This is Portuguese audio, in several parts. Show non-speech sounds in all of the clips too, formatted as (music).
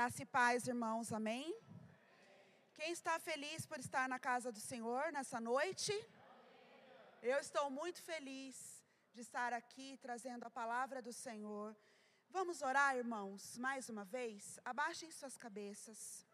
Graça e paz, irmãos, amém? Quem está feliz por estar na casa do Senhor nessa noite? Eu estou muito feliz de estar aqui trazendo a palavra do Senhor. Vamos orar, irmãos, mais uma vez? Abaixem suas cabeças.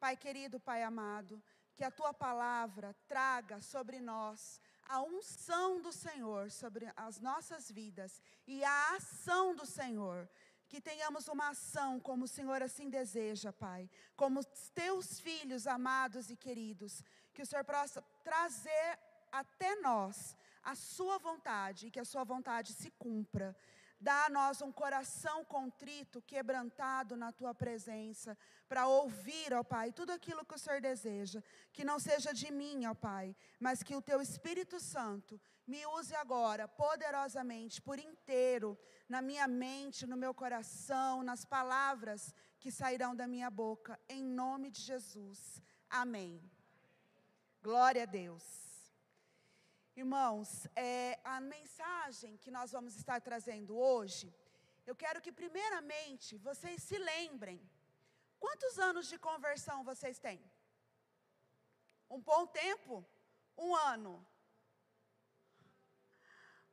Pai querido, Pai amado, que a tua palavra traga sobre nós a unção do Senhor sobre as nossas vidas e a ação do Senhor que tenhamos uma ação como o Senhor assim deseja, Pai, como teus filhos amados e queridos, que o Senhor possa trazer até nós a Sua vontade e que a Sua vontade se cumpra. Dá a nós um coração contrito, quebrantado na tua presença, para ouvir, ó Pai, tudo aquilo que o Senhor deseja. Que não seja de mim, ó Pai, mas que o teu Espírito Santo me use agora, poderosamente, por inteiro, na minha mente, no meu coração, nas palavras que sairão da minha boca, em nome de Jesus. Amém. Glória a Deus. Irmãos, é, a mensagem que nós vamos estar trazendo hoje, eu quero que, primeiramente, vocês se lembrem: quantos anos de conversão vocês têm? Um bom tempo? Um ano?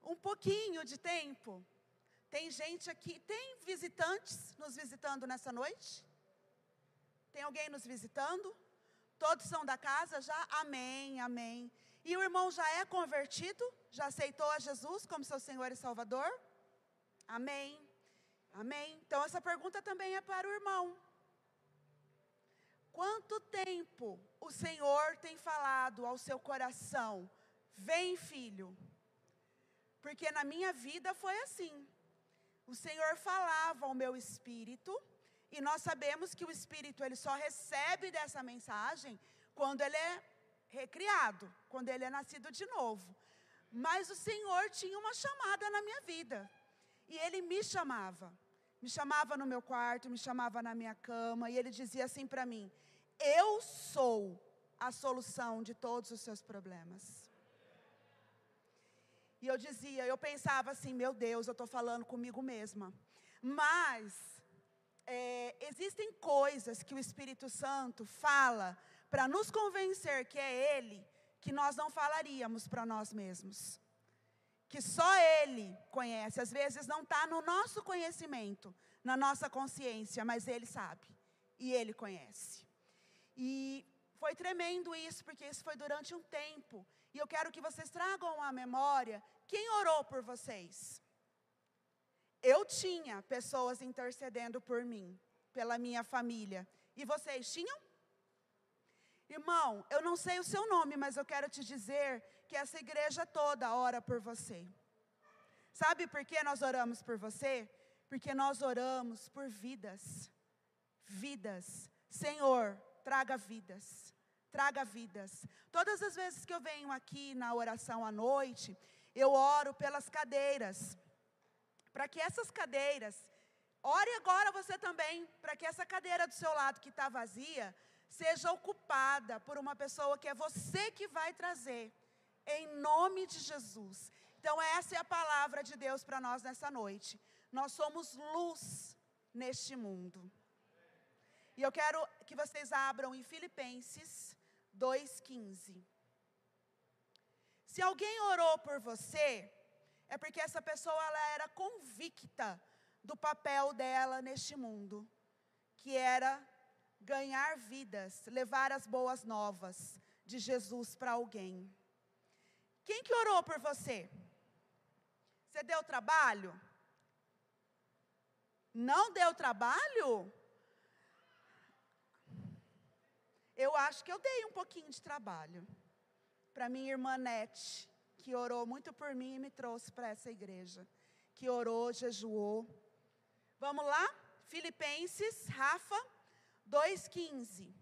Um pouquinho de tempo? Tem gente aqui, tem visitantes nos visitando nessa noite? Tem alguém nos visitando? Todos são da casa já? Amém, amém. E o irmão já é convertido? Já aceitou a Jesus como seu Senhor e Salvador? Amém. Amém. Então essa pergunta também é para o irmão. Quanto tempo o Senhor tem falado ao seu coração? Vem, filho. Porque na minha vida foi assim. O Senhor falava ao meu espírito, e nós sabemos que o espírito ele só recebe dessa mensagem quando ele é recriado, quando ele é nascido de novo. Mas o Senhor tinha uma chamada na minha vida. E ele me chamava. Me chamava no meu quarto, me chamava na minha cama, e ele dizia assim para mim: Eu sou a solução de todos os seus problemas. E eu dizia, eu pensava assim: Meu Deus, eu estou falando comigo mesma. Mas, é, existem coisas que o Espírito Santo fala para nos convencer que é Ele, que nós não falaríamos para nós mesmos. Que só Ele conhece. Às vezes não está no nosso conhecimento, na nossa consciência, mas Ele sabe. E Ele conhece. E foi tremendo isso, porque isso foi durante um tempo. E eu quero que vocês tragam à memória quem orou por vocês. Eu tinha pessoas intercedendo por mim, pela minha família. E vocês tinham? Irmão, eu não sei o seu nome, mas eu quero te dizer que essa igreja toda ora por você. Sabe por que nós oramos por você? Porque nós oramos por vidas. Vidas. Senhor, traga vidas. Traga vidas. Todas as vezes que eu venho aqui na oração à noite, eu oro pelas cadeiras. Para que essas cadeiras, ore agora você também, para que essa cadeira do seu lado que está vazia, seja ocupada por uma pessoa que é você que vai trazer, em nome de Jesus. Então, essa é a palavra de Deus para nós nessa noite. Nós somos luz neste mundo. E eu quero que vocês abram em Filipenses 2,15. Se alguém orou por você, é porque essa pessoa ela era convicta do papel dela neste mundo, que era ganhar vidas, levar as boas novas de Jesus para alguém. Quem que orou por você? Você deu trabalho? Não deu trabalho? Eu acho que eu dei um pouquinho de trabalho para minha irmã Nete, que orou muito por mim e me trouxe para essa igreja, que orou, jejuou. Vamos lá? Filipenses, Rafa 2,15.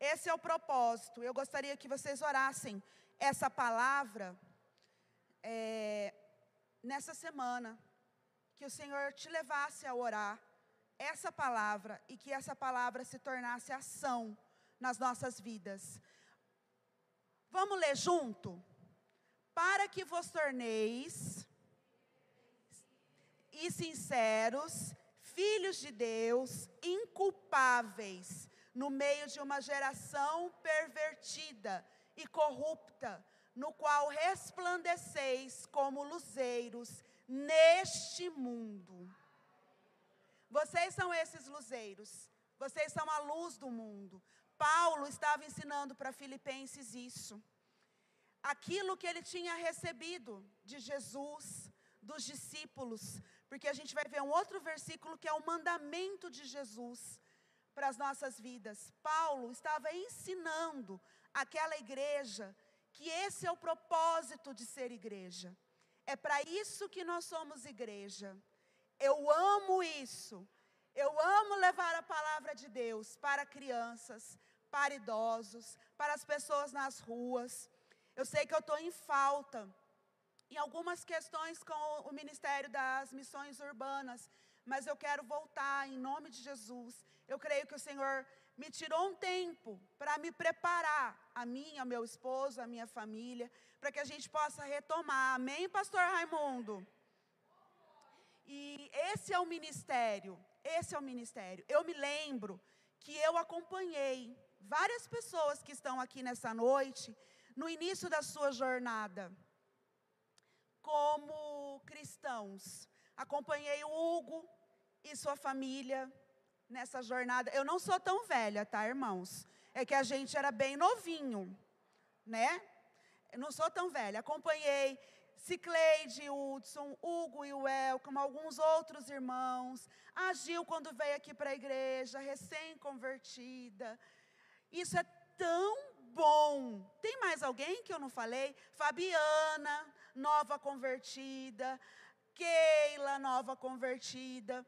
Esse é o propósito. Eu gostaria que vocês orassem essa palavra é, nessa semana. Que o Senhor te levasse a orar essa palavra e que essa palavra se tornasse ação nas nossas vidas. Vamos ler junto? Para que vos torneis e sinceros filhos de Deus, inculpáveis, no meio de uma geração pervertida e corrupta, no qual resplandeceis como luzeiros neste mundo. Vocês são esses luzeiros, vocês são a luz do mundo. Paulo estava ensinando para Filipenses isso. Aquilo que ele tinha recebido de Jesus, dos discípulos, porque a gente vai ver um outro versículo que é o mandamento de Jesus para as nossas vidas. Paulo estava ensinando aquela igreja que esse é o propósito de ser igreja. É para isso que nós somos igreja. Eu amo isso. Eu amo levar a palavra de Deus para crianças, para idosos, para as pessoas nas ruas. Eu sei que eu estou em falta em algumas questões com o Ministério das Missões Urbanas, mas eu quero voltar em nome de Jesus. Eu creio que o Senhor me tirou um tempo para me preparar, a mim, ao meu esposo, a minha família, para que a gente possa retomar. Amém, Pastor Raimundo? E esse é o ministério, esse é o ministério. Eu me lembro que eu acompanhei várias pessoas que estão aqui nessa noite no início da sua jornada como cristãos. Acompanhei o Hugo e sua família nessa jornada. Eu não sou tão velha, tá, irmãos? É que a gente era bem novinho, né? Eu não sou tão velha. Acompanhei Cicleide, Hudson, Hugo e o El, como alguns outros irmãos. A Gil, quando veio aqui para a igreja, recém-convertida. Isso é tão bom. Tem mais alguém que eu não falei? Fabiana, nova convertida. Keila, nova convertida.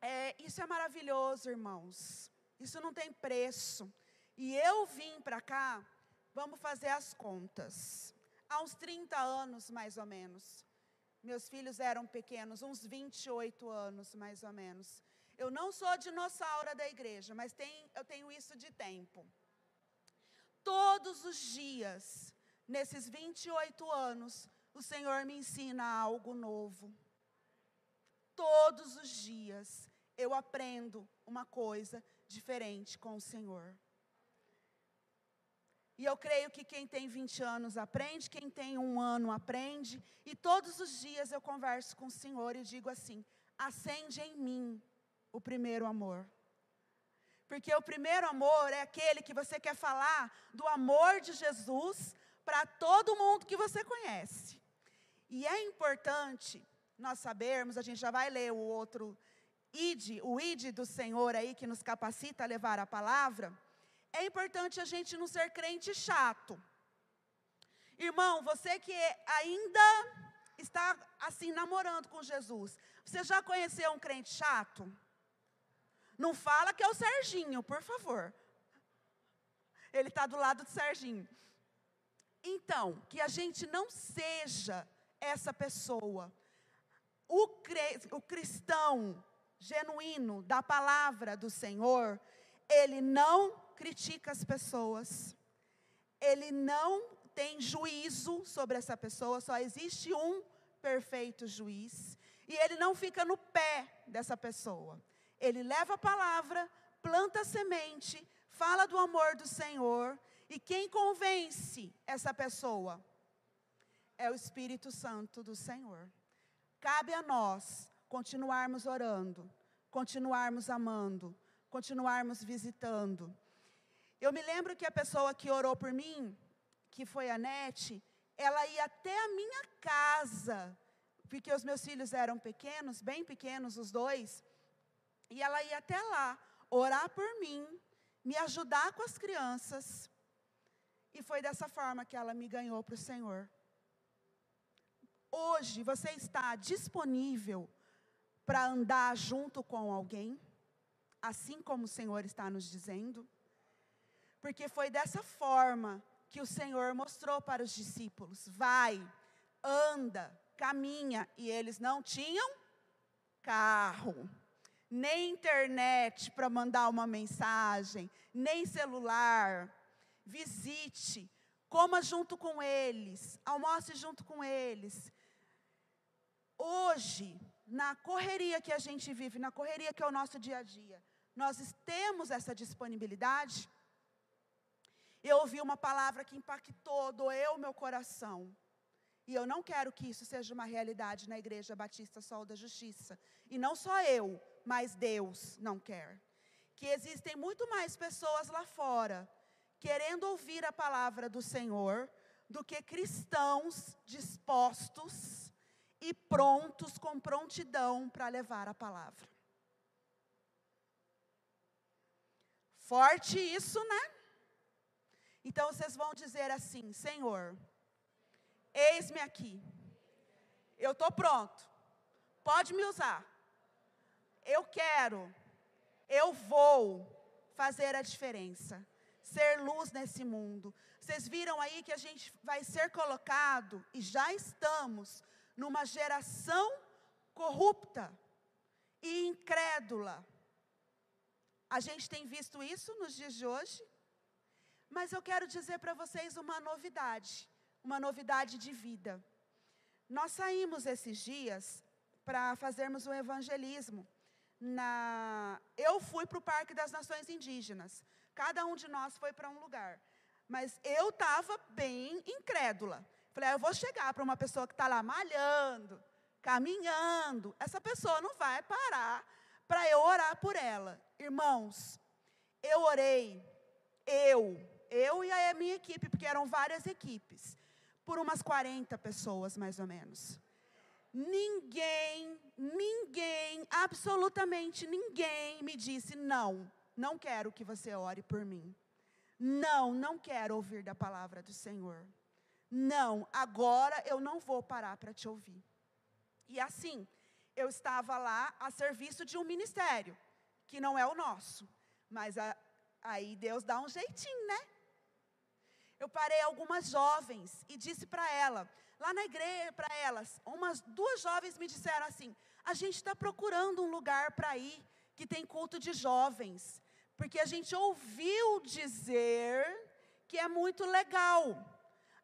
É, isso é maravilhoso, irmãos. Isso não tem preço. E eu vim para cá, vamos fazer as contas. Uns 30 anos, mais ou menos. Meus filhos eram pequenos, uns 28 anos, mais ou menos. Eu não sou dinossauro da igreja, mas tem, eu tenho isso de tempo. Todos os dias, nesses 28 anos, o Senhor me ensina algo novo. Todos os dias eu aprendo uma coisa diferente com o Senhor. E eu creio que quem tem 20 anos aprende, quem tem um ano aprende, e todos os dias eu converso com o Senhor e digo assim: acende em mim o primeiro amor. Porque o primeiro amor é aquele que você quer falar do amor de Jesus para todo mundo que você conhece. E é importante nós sabermos, a gente já vai ler o outro id, o id do Senhor aí que nos capacita a levar a palavra. É importante a gente não ser crente chato. Irmão, você que ainda está assim namorando com Jesus, você já conheceu um crente chato? Não fala que é o Serginho, por favor. Ele está do lado do Serginho. Então, que a gente não seja essa pessoa. O, cre, o cristão genuíno da palavra do Senhor, ele não critica as pessoas, ele não tem juízo sobre essa pessoa, só existe um perfeito juiz, e ele não fica no pé dessa pessoa. Ele leva a palavra, planta a semente, fala do amor do Senhor, e quem convence essa pessoa? é o Espírito Santo do Senhor. Cabe a nós continuarmos orando, continuarmos amando, continuarmos visitando. Eu me lembro que a pessoa que orou por mim, que foi a Nete, ela ia até a minha casa, porque os meus filhos eram pequenos, bem pequenos os dois, e ela ia até lá orar por mim, me ajudar com as crianças. E foi dessa forma que ela me ganhou para o Senhor. Hoje você está disponível para andar junto com alguém, assim como o Senhor está nos dizendo? Porque foi dessa forma que o Senhor mostrou para os discípulos: vai, anda, caminha, e eles não tinham carro, nem internet para mandar uma mensagem, nem celular. Visite, coma junto com eles, almoce junto com eles, Hoje, na correria que a gente vive, na correria que é o nosso dia a dia, nós temos essa disponibilidade? Eu ouvi uma palavra que impactou, doeu meu coração. E eu não quero que isso seja uma realidade na Igreja Batista Sol da Justiça. E não só eu, mas Deus não quer. Que existem muito mais pessoas lá fora querendo ouvir a palavra do Senhor do que cristãos dispostos e prontos com prontidão para levar a palavra. Forte isso, né? Então vocês vão dizer assim: Senhor, eis-me aqui, eu estou pronto, pode me usar, eu quero, eu vou fazer a diferença, ser luz nesse mundo. Vocês viram aí que a gente vai ser colocado, e já estamos, numa geração corrupta e incrédula. A gente tem visto isso nos dias de hoje, mas eu quero dizer para vocês uma novidade, uma novidade de vida. Nós saímos esses dias para fazermos um evangelismo. Na... Eu fui para o Parque das Nações Indígenas. Cada um de nós foi para um lugar. Mas eu estava bem incrédula. Falei, ah, eu vou chegar para uma pessoa que está lá malhando, caminhando. Essa pessoa não vai parar para eu orar por ela. Irmãos, eu orei, eu, eu e a minha equipe, porque eram várias equipes, por umas 40 pessoas mais ou menos. Ninguém, ninguém, absolutamente ninguém me disse: não, não quero que você ore por mim. Não, não quero ouvir da palavra do Senhor. Não, agora eu não vou parar para te ouvir. E assim, eu estava lá a serviço de um ministério, que não é o nosso. Mas a, aí Deus dá um jeitinho, né? Eu parei algumas jovens e disse para ela, lá na igreja, para elas, umas duas jovens me disseram assim: a gente está procurando um lugar para ir que tem culto de jovens, porque a gente ouviu dizer que é muito legal.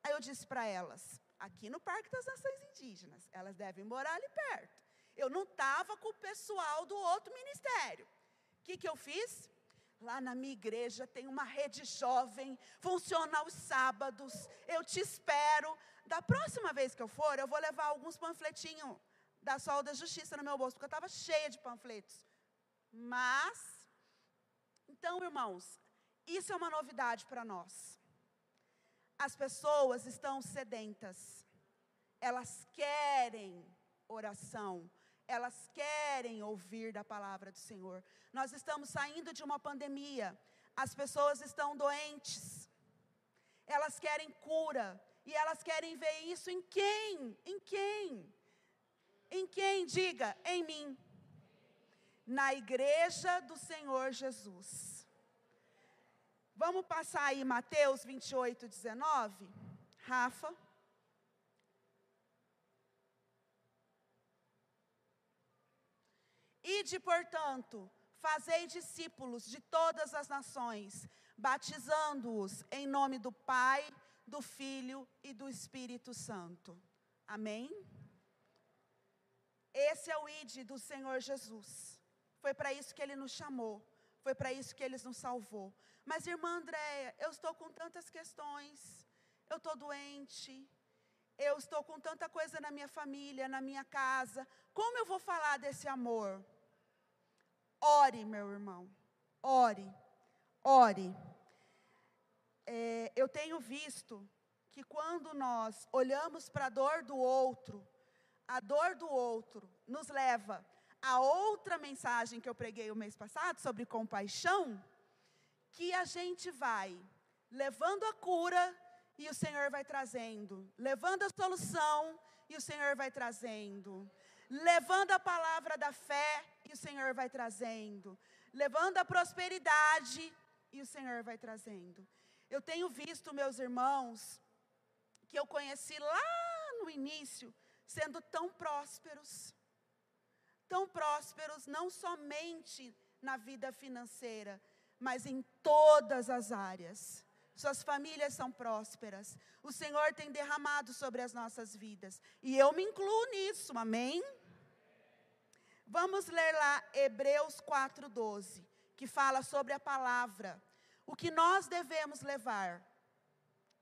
Aí eu disse para elas, aqui no Parque das Nações Indígenas, elas devem morar ali perto. Eu não estava com o pessoal do outro ministério. O que, que eu fiz? Lá na minha igreja tem uma rede jovem, funciona aos sábados. Eu te espero. Da próxima vez que eu for, eu vou levar alguns panfletinhos da Sol da Justiça no meu bolso, porque eu estava cheia de panfletos. Mas, então, irmãos, isso é uma novidade para nós. As pessoas estão sedentas, elas querem oração, elas querem ouvir da palavra do Senhor. Nós estamos saindo de uma pandemia, as pessoas estão doentes, elas querem cura, e elas querem ver isso em quem? Em quem? Em quem? Diga, em mim. Na igreja do Senhor Jesus. Vamos passar aí Mateus 28, 19? Rafa. Ide, portanto, fazei discípulos de todas as nações, batizando-os em nome do Pai, do Filho e do Espírito Santo. Amém? Esse é o ide do Senhor Jesus. Foi para isso que ele nos chamou, foi para isso que ele nos salvou. Mas, irmã Andréia, eu estou com tantas questões, eu estou doente, eu estou com tanta coisa na minha família, na minha casa. Como eu vou falar desse amor? Ore, meu irmão, ore, ore. É, eu tenho visto que quando nós olhamos para a dor do outro, a dor do outro nos leva a outra mensagem que eu preguei o mês passado sobre compaixão que a gente vai levando a cura e o Senhor vai trazendo, levando a solução e o Senhor vai trazendo, levando a palavra da fé e o Senhor vai trazendo, levando a prosperidade e o Senhor vai trazendo. Eu tenho visto meus irmãos que eu conheci lá no início sendo tão prósperos, tão prósperos não somente na vida financeira, mas em todas as áreas. Suas famílias são prósperas. O Senhor tem derramado sobre as nossas vidas. E eu me incluo nisso, amém? Vamos ler lá Hebreus 4:12, que fala sobre a palavra. O que nós devemos levar?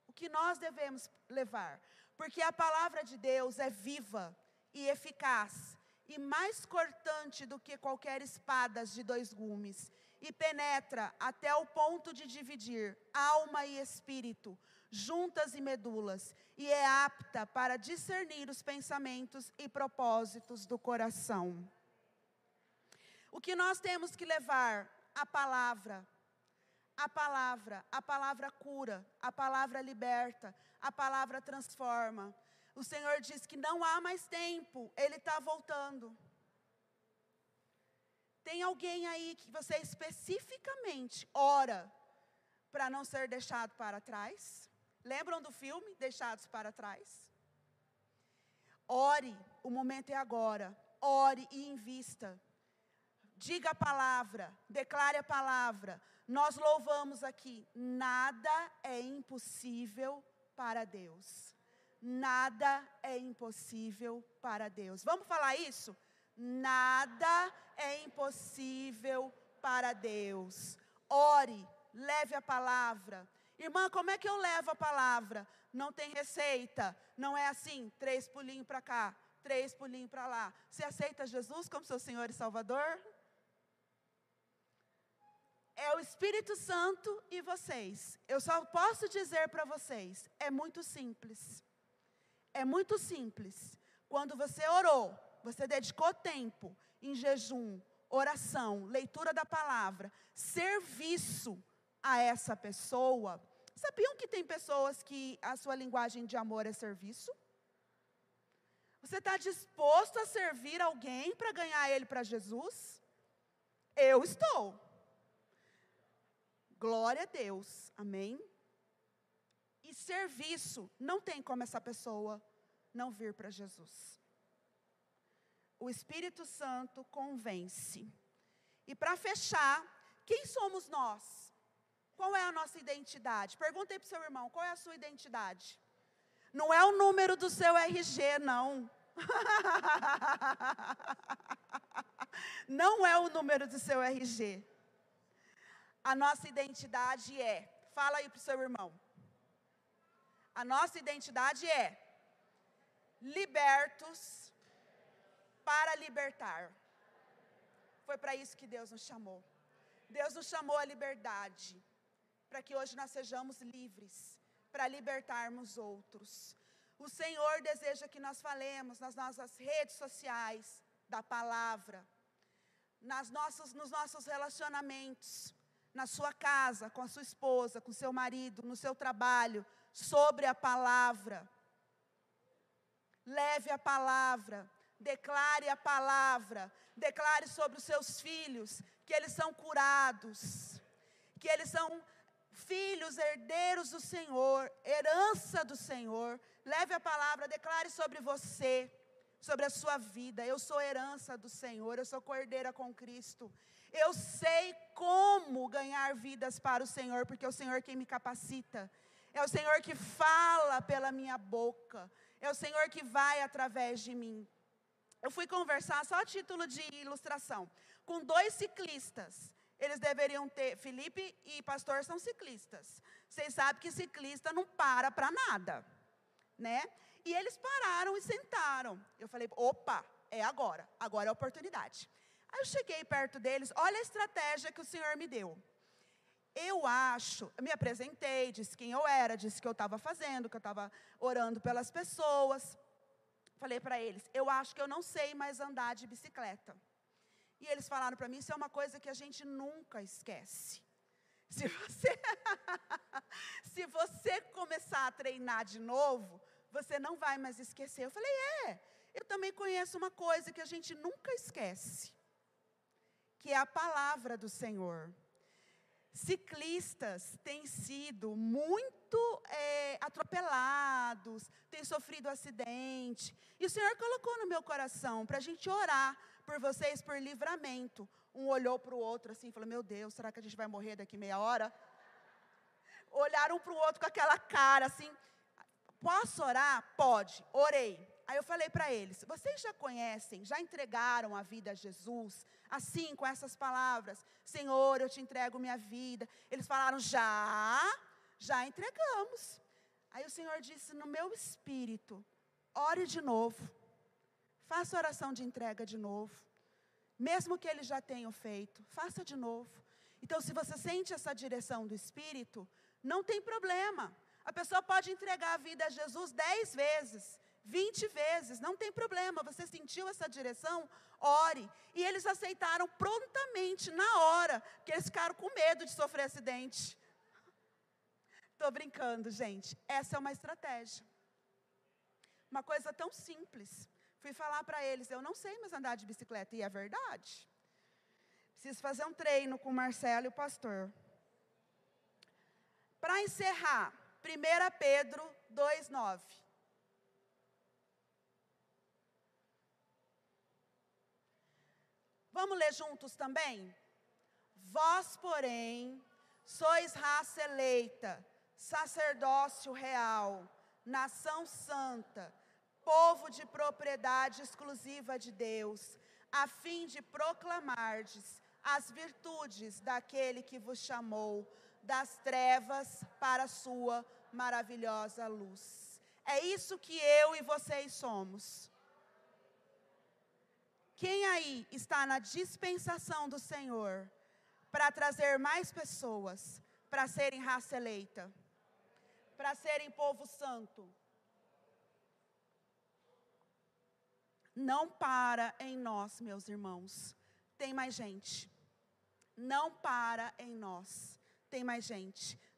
O que nós devemos levar? Porque a palavra de Deus é viva e eficaz e mais cortante do que qualquer espada de dois gumes, e penetra até o ponto de dividir alma e espírito, juntas e medulas, e é apta para discernir os pensamentos e propósitos do coração. O que nós temos que levar? A palavra. A palavra, a palavra cura, a palavra liberta, a palavra transforma. O Senhor diz que não há mais tempo, Ele está voltando. Tem alguém aí que você especificamente ora para não ser deixado para trás? Lembram do filme Deixados para Trás? Ore, o momento é agora. Ore e invista. Diga a palavra, declare a palavra. Nós louvamos aqui. Nada é impossível para Deus. Nada é impossível para Deus. Vamos falar isso? Nada é impossível para Deus. Ore, leve a palavra. Irmã, como é que eu levo a palavra? Não tem receita. Não é assim, três pulinhos para cá, três pulinhos para lá. Você aceita Jesus como seu Senhor e Salvador? É o Espírito Santo e vocês. Eu só posso dizer para vocês, é muito simples. É muito simples. Quando você orou, você dedicou tempo em jejum, oração, leitura da palavra, serviço a essa pessoa. Sabiam que tem pessoas que a sua linguagem de amor é serviço? Você está disposto a servir alguém para ganhar ele para Jesus? Eu estou. Glória a Deus, amém? E serviço, não tem como essa pessoa não vir para Jesus. O Espírito Santo convence. E para fechar, quem somos nós? Qual é a nossa identidade? Perguntei para o seu irmão, qual é a sua identidade? Não é o número do seu RG, não. (laughs) não é o número do seu RG. A nossa identidade é, fala aí para o seu irmão. A nossa identidade é libertos para libertar. Foi para isso que Deus nos chamou. Deus nos chamou à liberdade, para que hoje nós sejamos livres, para libertarmos outros. O Senhor deseja que nós falemos nas nossas redes sociais da palavra, nas nossos, nos nossos relacionamentos, na sua casa, com a sua esposa, com seu marido, no seu trabalho, sobre a palavra. Leve a palavra, declare a palavra, declare sobre os seus filhos que eles são curados, que eles são filhos, herdeiros do Senhor, herança do Senhor. Leve a palavra, declare sobre você, sobre a sua vida. Eu sou herança do Senhor, eu sou cordeira com Cristo. Eu sei como ganhar vidas para o Senhor, porque é o Senhor quem me capacita. É o Senhor que fala pela minha boca. É o Senhor que vai através de mim. Eu fui conversar, só a título de ilustração, com dois ciclistas. Eles deveriam ter, Felipe e pastor são ciclistas. Vocês sabem que ciclista não para para nada, né? E eles pararam e sentaram. Eu falei, opa, é agora, agora é a oportunidade. Aí eu cheguei perto deles, olha a estratégia que o Senhor me deu. Eu acho, eu me apresentei, disse quem eu era, disse que eu estava fazendo, que eu estava orando pelas pessoas. Falei para eles, eu acho que eu não sei mais andar de bicicleta. E eles falaram para mim, isso é uma coisa que a gente nunca esquece. Se você, (laughs) se você começar a treinar de novo, você não vai mais esquecer. Eu falei, é, eu também conheço uma coisa que a gente nunca esquece que é a palavra do Senhor. Ciclistas têm sido muito é, atropelados, têm sofrido acidente. E o Senhor colocou no meu coração para a gente orar por vocês por livramento. Um olhou para o outro assim, falou: Meu Deus, será que a gente vai morrer daqui meia hora? Olharam para o outro com aquela cara assim. Posso orar? Pode. Orei. Aí eu falei para eles: vocês já conhecem, já entregaram a vida a Jesus? Assim, com essas palavras: Senhor, eu te entrego minha vida. Eles falaram: já, já entregamos. Aí o Senhor disse: no meu espírito, ore de novo. Faça oração de entrega de novo. Mesmo que eles já tenham feito, faça de novo. Então, se você sente essa direção do Espírito, não tem problema. A pessoa pode entregar a vida a Jesus dez vezes, vinte vezes, não tem problema. Você sentiu essa direção? Ore. E eles aceitaram prontamente, na hora, porque eles ficaram com medo de sofrer acidente. Estou brincando, gente. Essa é uma estratégia. Uma coisa tão simples. Fui falar para eles, eu não sei mais andar de bicicleta, e é verdade. Preciso fazer um treino com o Marcelo e o pastor. Para encerrar, 1 Pedro 2,9. Vamos ler juntos também? Vós, porém, sois raça eleita, sacerdócio real, nação santa, povo de propriedade exclusiva de Deus, a fim de proclamardes as virtudes daquele que vos chamou das trevas para a sua maravilhosa luz. É isso que eu e vocês somos. Quem aí está na dispensação do Senhor para trazer mais pessoas para serem raça eleita, para serem povo santo? Não para em nós, meus irmãos. Tem mais gente. Não para em nós. Tem mais gente.